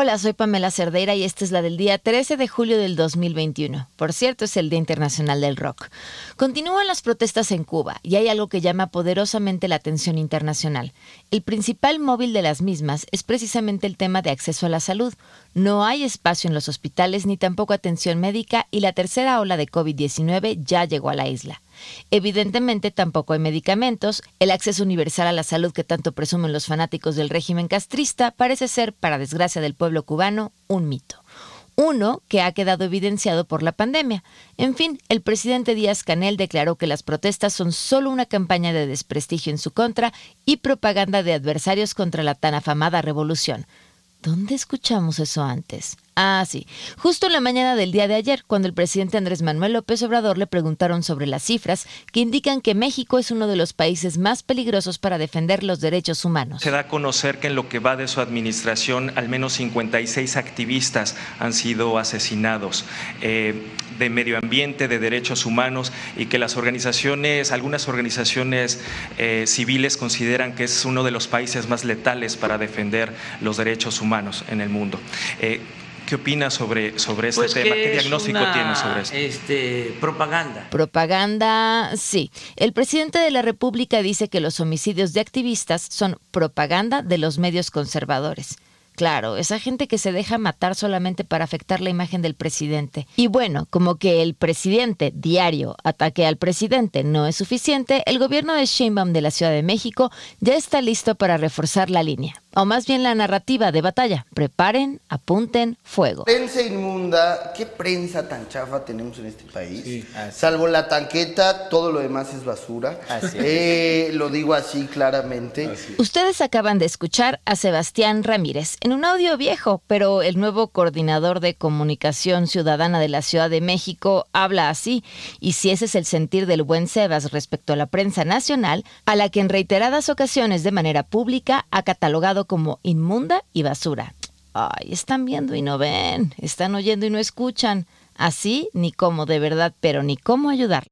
Hola, soy Pamela Cerdeira y esta es la del día 13 de julio del 2021. Por cierto, es el Día Internacional del Rock. Continúan las protestas en Cuba y hay algo que llama poderosamente la atención internacional. El principal móvil de las mismas es precisamente el tema de acceso a la salud. No hay espacio en los hospitales ni tampoco atención médica y la tercera ola de COVID-19 ya llegó a la isla. Evidentemente tampoco hay medicamentos, el acceso universal a la salud que tanto presumen los fanáticos del régimen castrista parece ser, para desgracia del pueblo cubano, un mito. Uno que ha quedado evidenciado por la pandemia. En fin, el presidente Díaz Canel declaró que las protestas son solo una campaña de desprestigio en su contra y propaganda de adversarios contra la tan afamada revolución. ¿Dónde escuchamos eso antes? Ah, sí. Justo en la mañana del día de ayer, cuando el presidente Andrés Manuel López Obrador le preguntaron sobre las cifras que indican que México es uno de los países más peligrosos para defender los derechos humanos. Se da a conocer que en lo que va de su administración, al menos 56 activistas han sido asesinados. Eh, de medio ambiente, de derechos humanos y que las organizaciones, algunas organizaciones eh, civiles consideran que es uno de los países más letales para defender los derechos humanos en el mundo. Eh, ¿Qué opina sobre, sobre este Pues tema? ¿Qué diagnóstico una, tiene sobre esto? Este, propaganda. Propaganda, sí. El presidente de la República dice que los homicidios de activistas son propaganda de los medios conservadores. Claro, esa gente que se deja matar solamente para afectar la imagen del presidente. Y bueno, como que el presidente diario ataque al presidente no es suficiente, el gobierno de Sheinbaum de la Ciudad de México ya está listo para reforzar la línea, o más bien la narrativa de batalla. Preparen, apunten, fuego. Prensa inmunda, ¿qué prensa tan chafa tenemos en este país? Sí, así. Salvo la tanqueta, todo lo demás es basura. Así Eh, lo digo así claramente. Ustedes acaban de escuchar a Sebastián Ramírez en un audio viejo, pero el nuevo coordinador de comunicación ciudadana de la Ciudad de México habla así, y si ese es el sentir del buen Sebas respecto a la prensa nacional, a la que en reiteradas ocasiones de manera pública ha catalogado como inmunda y basura. Ay, están viendo y no ven, están oyendo y no escuchan. Así ni cómo de verdad, pero ni cómo ayudar.